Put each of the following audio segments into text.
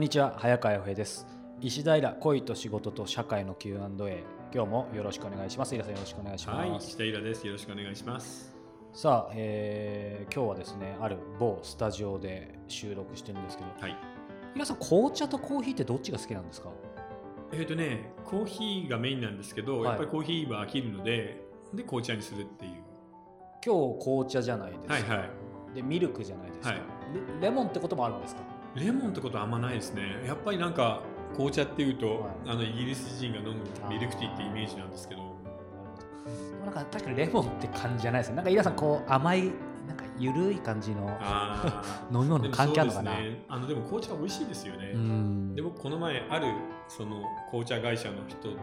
んにちは早川洋平です石平恋と仕事と社会の Q&A 今日もよろしくお願いします。イラさんよろしくお願いします。はい、下平です。よろしくお願いします。さあ、えー今日はですね、ある某スタジオで収録してるんですけど、はい。イラさん、紅茶とコーヒーってどっちが好きなんですか？えっ、とね、コーヒーがメインなんですけど、はいやっぱりコーヒーは飽きるので、で紅茶にするっていう。今日紅茶じゃないですか。はいはい。で、ミルクじゃないですか、はいレ。レモンってこともあるんですか？レモンってことはあんまないですね。やっぱりなんか紅茶っていうと、はいあのイギリス人が飲むミルクティーってイメージなんですけど、でもなんか確かにレモンって感じじゃないですね。なんかイラさん、こう甘い、なんかゆるい感じのあ 飲み物でも関係あるのかな？ですね。あのでも紅茶は美味しいですよね。うんで僕この前あるその紅茶会社の人の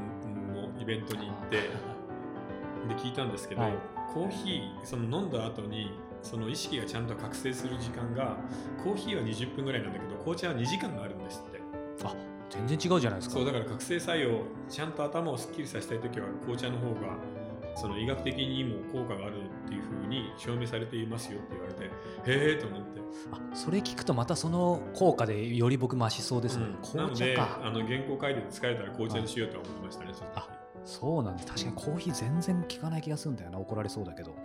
イベントに行って で聞いたんですけど、はいコーヒーその飲んだ後にその意識がちゃんと覚醒する時間がコーヒーは20分ぐらいなんだけど紅茶は2時間があるんですってあ全然違うじゃないですか。そうだから覚醒作用ちゃんと頭をすっきりさせたい時は紅茶の方がその医学的にも効果があるっていうふうに証明されていますよって言われてへえと思ってあそれ聞くとまたその効果でより僕増しそうですね。うんな紅ので茶か。あの原稿書いてて疲れたら紅茶にしようとは思いましたね、あそうなんです。確かにコーヒー全然効かない気がするんだよな。怒られそうだけど。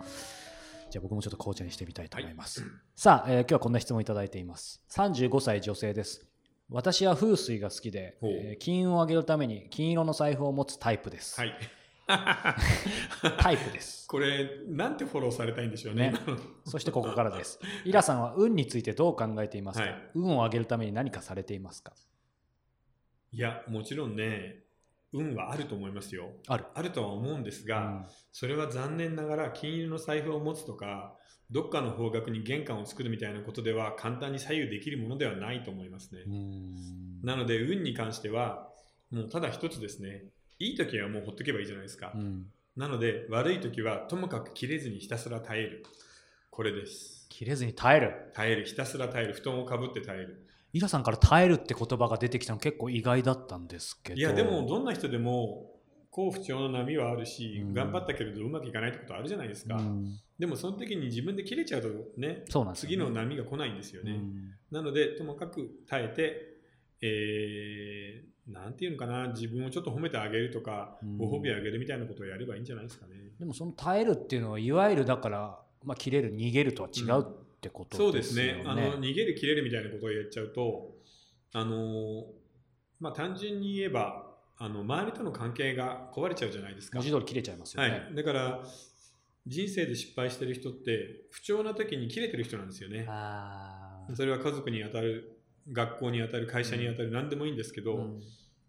じゃあ僕もちょっと紅茶にしてみたいと思います。さあ、えー今日はこんな質問いただいています。35歳女性です。私は風水が好きで、えー金運を上げるために金色の財布を持つタイプです。はい。タイプです。これ、なんてフォローされたいんでしょうね。ねそしてここからです。イラさんは運についてどう考えていますか、はい運を上げるために何かされていますか？いや、もちろんね、運はあると思いますよ。ある。あるとは思うんですが、うんそれは残念ながら金融の財布を持つとか、どっかの方角に玄関を作るみたいなことでは簡単に左右できるものではないと思いますね。うんなので、運に関しては、もうただ一つですね。いい時はもうほっとけばいいじゃないですか。うんなので、悪い時はともかく切れずにひたすら耐える。これです。切れずに耐える。耐える。ひたすら耐える。布団をかぶって耐える。イラさんから耐えるって言葉が出てきたの結構意外だったんですけど。いやでもどんな人でも好不調の波はあるし、うん。頑張ったけれどうまくいかないってことあるじゃないですか、うん。でもその時に自分で切れちゃうとねそうなんですよね。次の波が来ないんですよね、うん。なのでともかく耐えてえー、なんていうのかな自分をちょっと褒めてあげるとか、うん。ご褒美あげるみたいなことをやればいいんじゃないですかね、でもその耐えるっていうのはいわゆるだから、まあ、切れる逃げるとは違うってことそうですすね。あの逃げる切れるみたいなことをやっちゃうとあのまあ単純に言えばあの周りとの関係が壊れちゃうじゃないですか。文字通り切れちゃいますよはね。い、だから人生で失敗してる人って不調な時に切れてる人なんですよね。それは家族に当たる学校に当たる会社に当たる何でもいいんですけど、うん。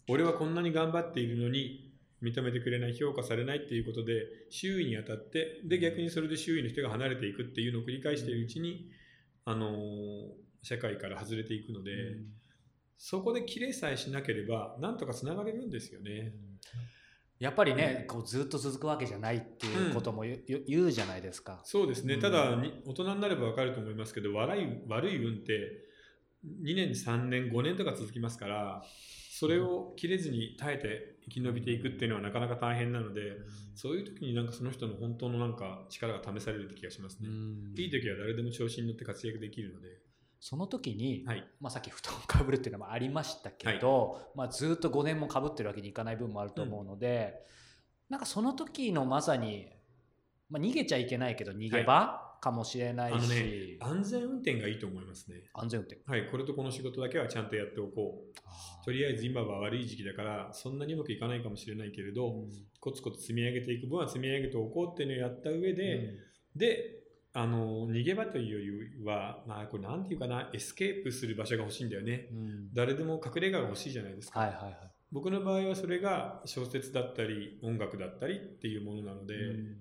俺はこんなに頑張っているのに認めてくれない評価されないっていうことで周囲に当たってで逆にそれで周囲の人が離れていくっていうのを繰り返しているうちに、あのー社会から外れていくので、うん。そこで切れさえしなければなんとかつながれるんですよね。やっぱりね、こうずっと続くわけじゃないっていうことも言,、う言うじゃないですか。そうですね、うん。ただに大人になれば分かると思いますけど悪い悪い運って2年3年5年とか続きますからそれを切れずに耐えて生き延びていくっていうのはなかなか大変なのでそういう時になんかその人の本当のなんか力が試されるって気がしますね、うん。いい時は誰でも調子に乗って活躍できるので、その時に、はい、まあ、さっき布団をかぶるっていうのもありましたけど、まあ、ずっと5年もかぶってるわけにいかない部分もあると思うので、なんかその時のまさに、まあ、逃げちゃいけないけど逃げ場かもしれないし、あのね安全運転がいいと思いますね。安全運転。はい、これとこの仕事だけはちゃんとやっておこう。とりあえず今は悪い時期だからそんなにうまくいかないかもしれないけれど、コツコツ積み上げていく分は積み上げておこうっていうのをやった上で、であの逃げ場というよりは、まあ、これなんていうかなエスケープする場所が欲しいんだよね。うん。うん誰でも隠れ家が欲しいじゃないですか、はいはいはい。僕の場合はそれが小説だったり音楽だったりっていうものなので、うん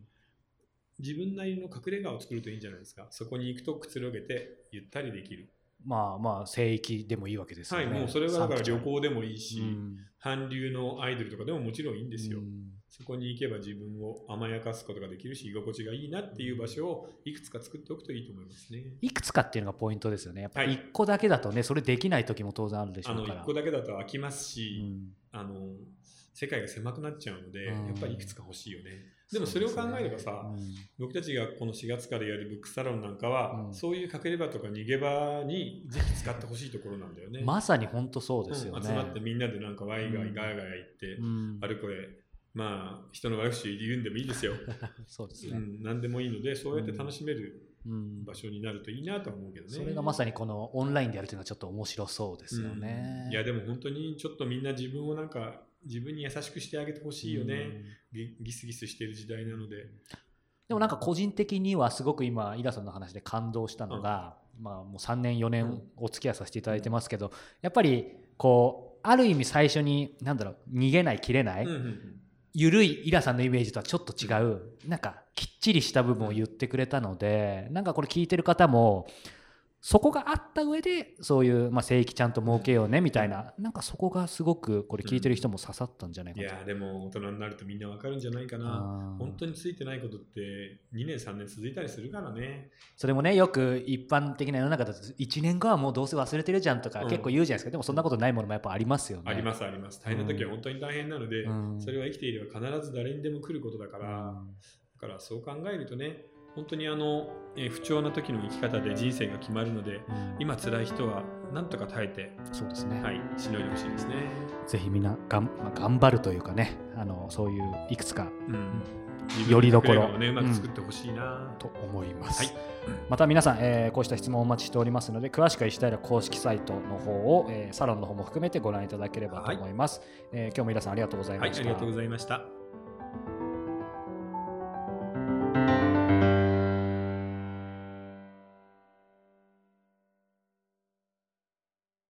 自分なりの隠れ家を作るといいんじゃないですかそこに行くとくつろげてゆったりできるまあまあ聖域でもいいわけですよね。はいもうそれはだから旅行でもいいし、うん韓流のアイドルとかでももちろんいいんですよ、うんそこに行けば自分を甘やかすことができるし居心地がいいなっていう場所をいくつか作っておくといいと思いますね。いくつかっていうのがポイントですよね。やっぱりはい1個だけだとね、それできない時も当然あるでしあのょうから。1個だけだと飽きますうし、んあの世界が狭くなっちゃうので、うんやっぱりいくつか欲しいよね。でもそれを考えればさ、うん僕たちがこの4月からやるブックサロンなんかは、うんそういう隠れ場とか逃げ場にぜひ使ってほしいところなんだよね。まさに本当そうですよね。うん集まってみんなでなんかワイガうんイガヤガヤ言って、うんあれこれ、まあ人の悪口言うんでもいいですよ。そうですね。うん、何でもいいので、そうやって楽しめるうん場所になるといいなとは思うけどね。それがまさにこのオンラインでやるというのはちょっと面白そうですよね。うんいやでも本当にちょっとみんな自分をなんか自分に優しくしてあげてほしいよね、ギギスギスしてる時代なので。でもなんか個人的にはすごく今イラさんの話で感動したのが、まあもう3年4年お付き合いさせていただいてますけど、やっぱりこうある意味最初になんだろう逃げない切れない、うんうんゆるいイラさんのイメージとはちょっと違うなんかきっちりした部分を言ってくれたのでなんかこれ聞いてる方もそこがあった上でそういう、まあ、聖域ちゃんと儲けようねみたいななんかそこがすごくこれ聞いてる人も刺さったんじゃないかいと。やでも大人になるとみんなわかるんじゃないかな。本当についてないことって2年3年続いたりするからね。それもねよく一般的な世の中だと1年後はもうどうせ忘れてるじゃんとかうん。結構言うじゃないですか、でもそんなことないものもやっぱありますよね。ありますあります。大変な時は本当に大変なので、うん。それは生きていれば必ず誰にでも来ることだから、うん。だからそう考えるとね本当にあの、えー不調な時の生き方で人生が決まるのでうん。今辛い人はなんとか耐えて、そうですね、はい、しのいでほしいですね。ぜひみんながん、まあ、頑張るというかねあのそういういくつかうん、よりどころをね、うまく作ってほしいな、と思います、はい。また皆さん、えーこうした質問をお待ちしておりますので詳しくは石平公式サイトの方を、えーサロンの方も含めてご覧いただければと思います、えー今日も皆さんありがとうございはい、ました、ありがとうございました。